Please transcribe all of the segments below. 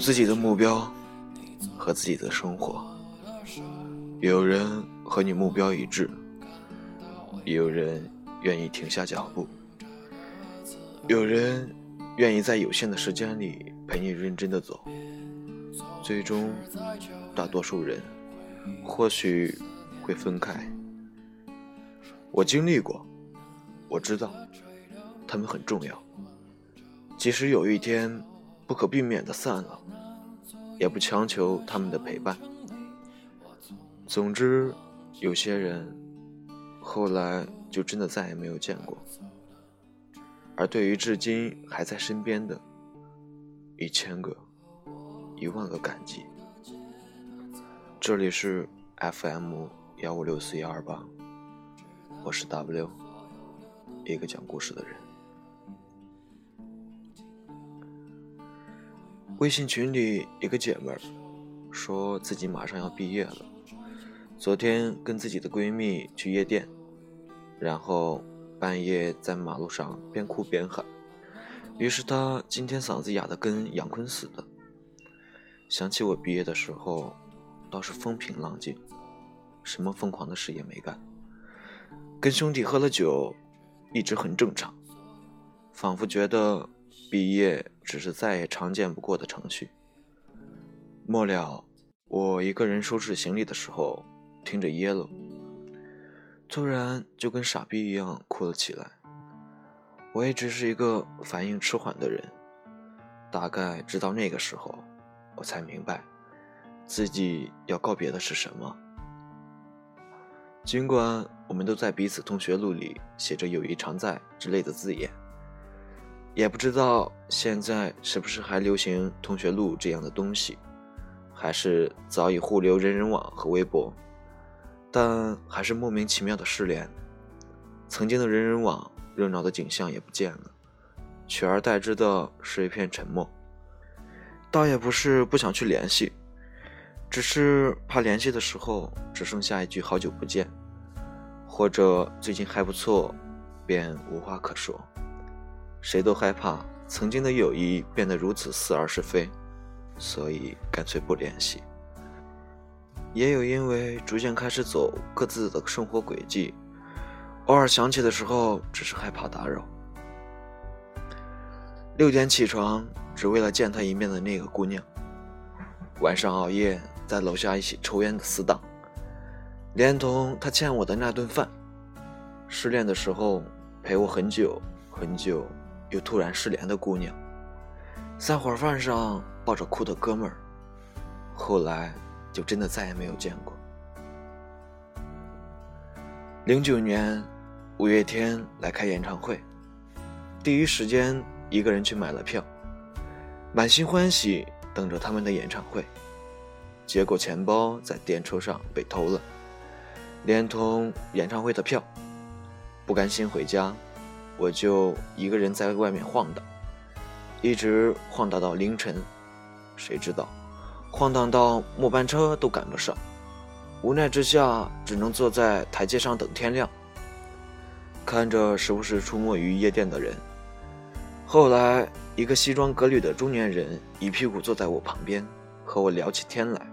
自己的目标和自己的生活。有人和你目标一致，有人愿意停下脚步，有人愿意在有限的时间里陪你认真的走。最终，大多数人或许会分开。我经历过，我知道，他们很重要。即使有一天不可避免的散了，也不强求他们的陪伴。总之，有些人后来就真的再也没有见过。而对于至今还在身边的，一千个、一万个感激。这里是 FM 幺五六四幺二八，我是 W，一个讲故事的人。微信群里一个姐妹儿说自己马上要毕业了，昨天跟自己的闺蜜去夜店，然后半夜在马路上边哭边喊，于是她今天嗓子哑得跟杨坤似的。想起我毕业的时候，倒是风平浪静，什么疯狂的事也没干，跟兄弟喝了酒，一直很正常，仿佛觉得。毕业只是再也常见不过的程序。末了，我一个人收拾行李的时候，听着《Yellow》，突然就跟傻逼一样哭了起来。我一直是一个反应迟缓的人，大概直到那个时候，我才明白，自己要告别的是什么。尽管我们都在彼此同学录里写着“友谊常在”之类的字眼。也不知道现在是不是还流行同学录这样的东西，还是早已互留人人网和微博，但还是莫名其妙的失联。曾经的人人网热闹的景象也不见了，取而代之的是一片沉默。倒也不是不想去联系，只是怕联系的时候只剩下一句“好久不见”，或者“最近还不错”，便无话可说。谁都害怕曾经的友谊变得如此似而是非，所以干脆不联系。也有因为逐渐开始走各自的生活轨迹，偶尔想起的时候，只是害怕打扰。六点起床，只为了见他一面的那个姑娘；晚上熬夜在楼下一起抽烟的死党，连同他欠我的那顿饭；失恋的时候陪我很久很久。又突然失联的姑娘，散伙饭上抱着哭的哥们儿，后来就真的再也没有见过。零九年，五月天来开演唱会，第一时间一个人去买了票，满心欢喜等着他们的演唱会，结果钱包在电车上被偷了，连同演唱会的票，不甘心回家。我就一个人在外面晃荡，一直晃荡到凌晨。谁知道，晃荡到末班车都赶不上。无奈之下，只能坐在台阶上等天亮，看着时不时出没于夜店的人。后来，一个西装革履的中年人一屁股坐在我旁边，和我聊起天来。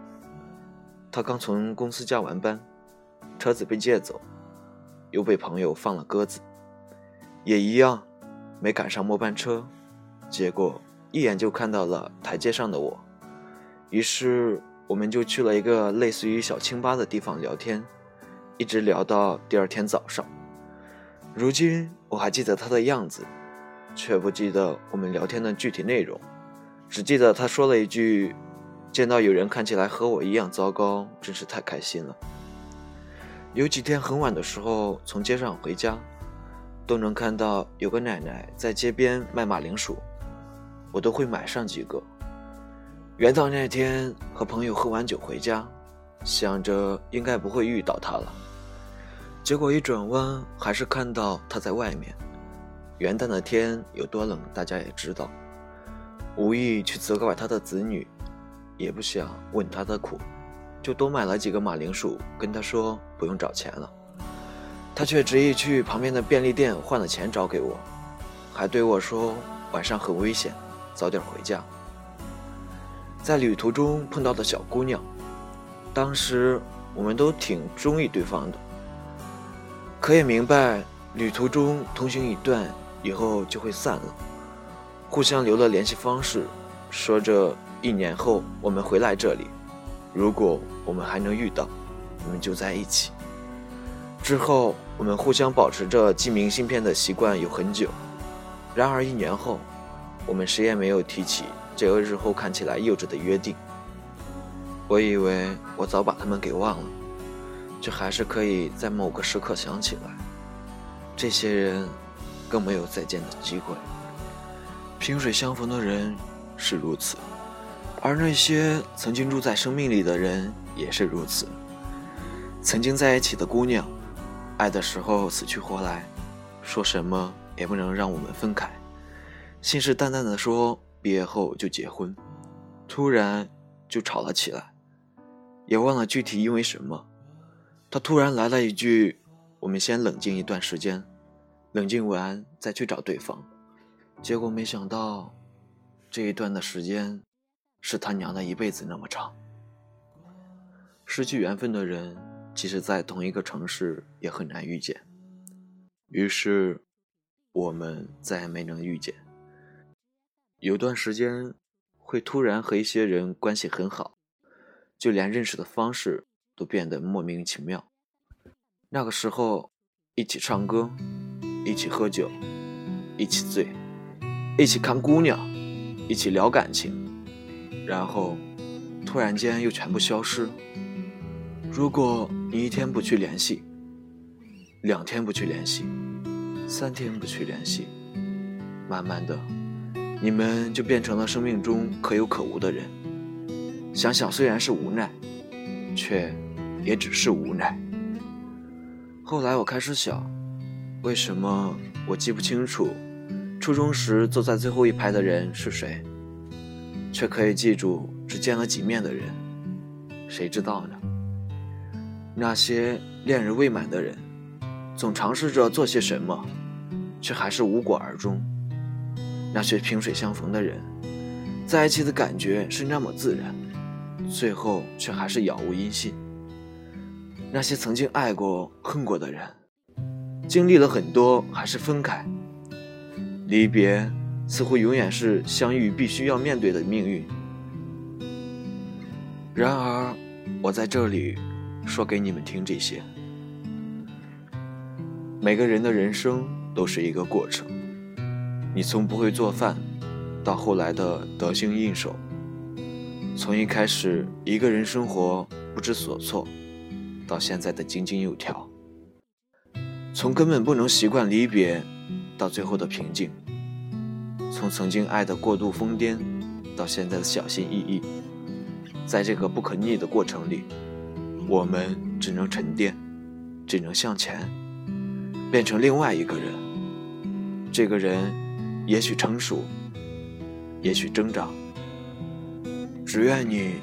他刚从公司加完班，车子被借走，又被朋友放了鸽子。也一样，没赶上末班车，结果一眼就看到了台阶上的我，于是我们就去了一个类似于小清吧的地方聊天，一直聊到第二天早上。如今我还记得他的样子，却不记得我们聊天的具体内容，只记得他说了一句：“见到有人看起来和我一样糟糕，真是太开心了。”有几天很晚的时候从街上回家。都能看到有个奶奶在街边卖马铃薯，我都会买上几个。元旦那天和朋友喝完酒回家，想着应该不会遇到他了，结果一转弯还是看到他在外面。元旦的天有多冷，大家也知道，无意去责怪他的子女，也不想问他的苦，就多买了几个马铃薯，跟他说不用找钱了。他却执意去旁边的便利店换了钱找给我，还对我说：“晚上很危险，早点回家。在旅途中碰到的小姑娘，当时我们都挺中意对方的，可也明白旅途中同行一段以后就会散了，互相留了联系方式，说着一年后我们回来这里，如果我们还能遇到，我们就在一起。之后，我们互相保持着寄明信片的习惯有很久。然而一年后，我们谁也没有提起这个日后看起来幼稚的约定。我以为我早把他们给忘了，却还是可以在某个时刻想起来。这些人，更没有再见的机会。萍水相逢的人是如此，而那些曾经住在生命里的人也是如此。曾经在一起的姑娘。爱的时候死去活来，说什么也不能让我们分开，信誓旦旦的说毕业后就结婚，突然就吵了起来，也忘了具体因为什么。他突然来了一句：“我们先冷静一段时间，冷静完再去找对方。”结果没想到，这一段的时间，是他娘的一辈子那么长。失去缘分的人。即使在同一个城市，也很难遇见。于是，我们再也没能遇见。有段时间，会突然和一些人关系很好，就连认识的方式都变得莫名其妙。那个时候，一起唱歌，一起喝酒，一起醉，一起看姑娘，一起聊感情，然后突然间又全部消失。如果你一天不去联系，两天不去联系，三天不去联系，慢慢的，你们就变成了生命中可有可无的人。想想虽然是无奈，却也只是无奈。后来我开始想，为什么我记不清楚初中时坐在最后一排的人是谁，却可以记住只见了几面的人？谁知道呢？那些恋人未满的人，总尝试着做些什么，却还是无果而终。那些萍水相逢的人，在一起的感觉是那么自然，最后却还是杳无音信。那些曾经爱过、恨过的人，经历了很多，还是分开。离别似乎永远是相遇必须要面对的命运。然而，我在这里。说给你们听这些。每个人的人生都是一个过程，你从不会做饭，到后来的得心应手；从一开始一个人生活不知所措，到现在的井井有条；从根本不能习惯离别，到最后的平静；从曾经爱的过度疯癫，到现在的小心翼翼。在这个不可逆的过程里。我们只能沉淀，只能向前，变成另外一个人。这个人也许成熟，也许挣扎。只愿你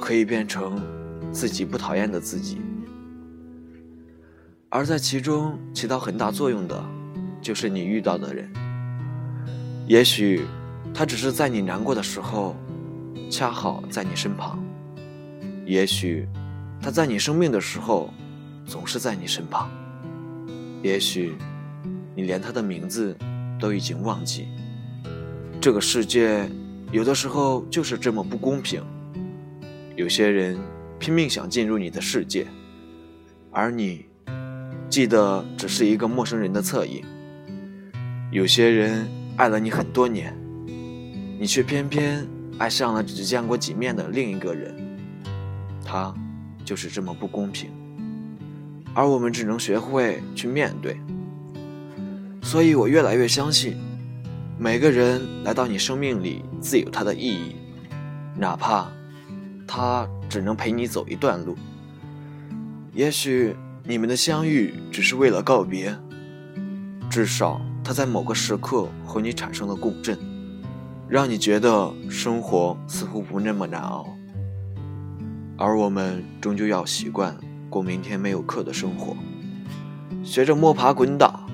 可以变成自己不讨厌的自己。而在其中起到很大作用的，就是你遇到的人。也许他只是在你难过的时候，恰好在你身旁。也许。他在你生病的时候，总是在你身旁。也许，你连他的名字都已经忘记。这个世界有的时候就是这么不公平。有些人拼命想进入你的世界，而你记得只是一个陌生人的侧影。有些人爱了你很多年，你却偏偏爱上了只见过几面的另一个人。他。就是这么不公平，而我们只能学会去面对。所以我越来越相信，每个人来到你生命里自有他的意义，哪怕他只能陪你走一段路。也许你们的相遇只是为了告别，至少他在某个时刻和你产生了共振，让你觉得生活似乎不那么难熬。而我们终究要习惯过明天没有课的生活，学着摸爬滚打，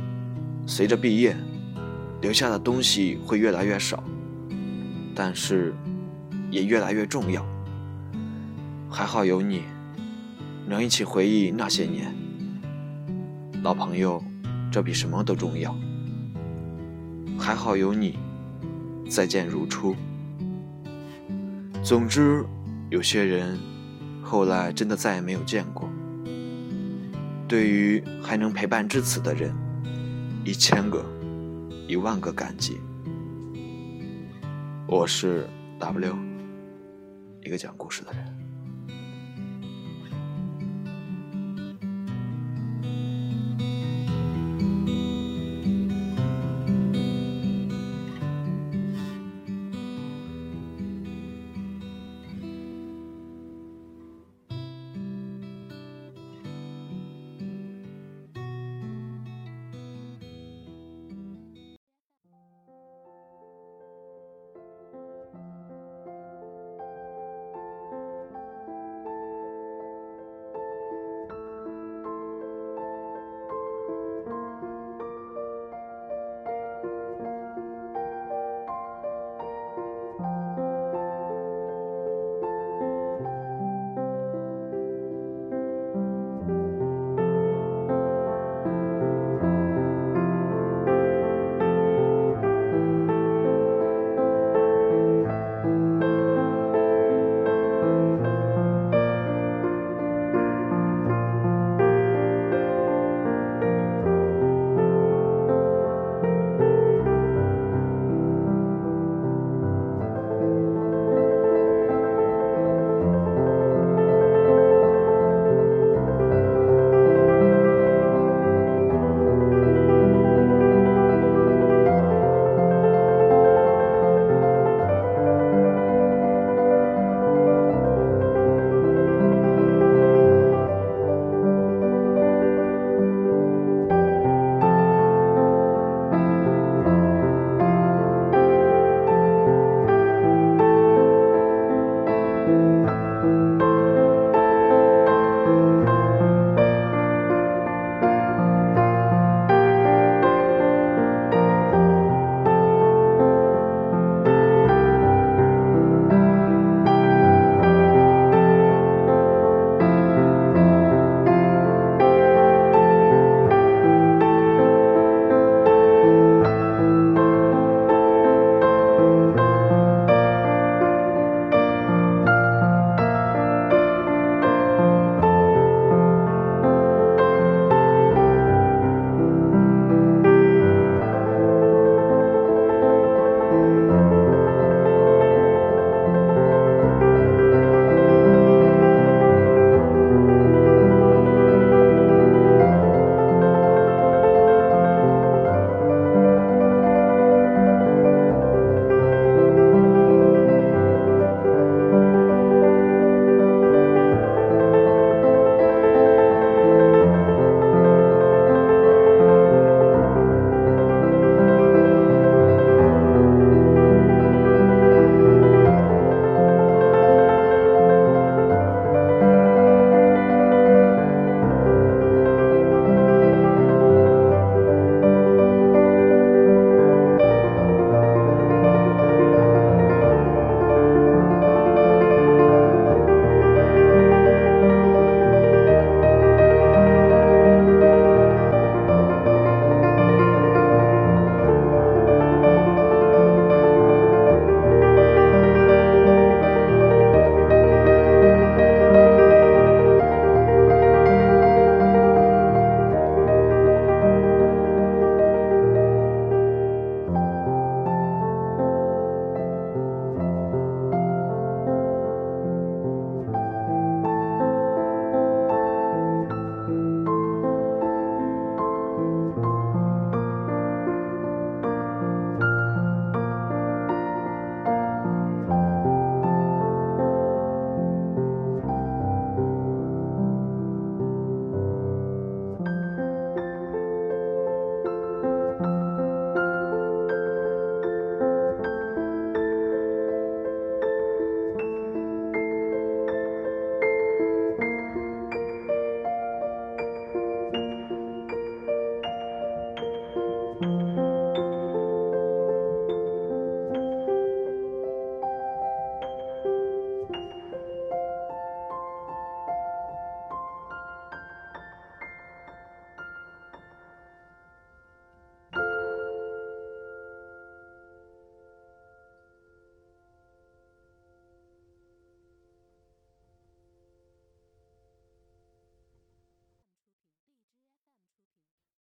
随着毕业，留下的东西会越来越少，但是也越来越重要。还好有你，能一起回忆那些年。老朋友，这比什么都重要。还好有你，再见如初。总之，有些人后来真的再也没有见过。对于还能陪伴至此的人，一千个、一万个感激。我是 W，一个讲故事的人。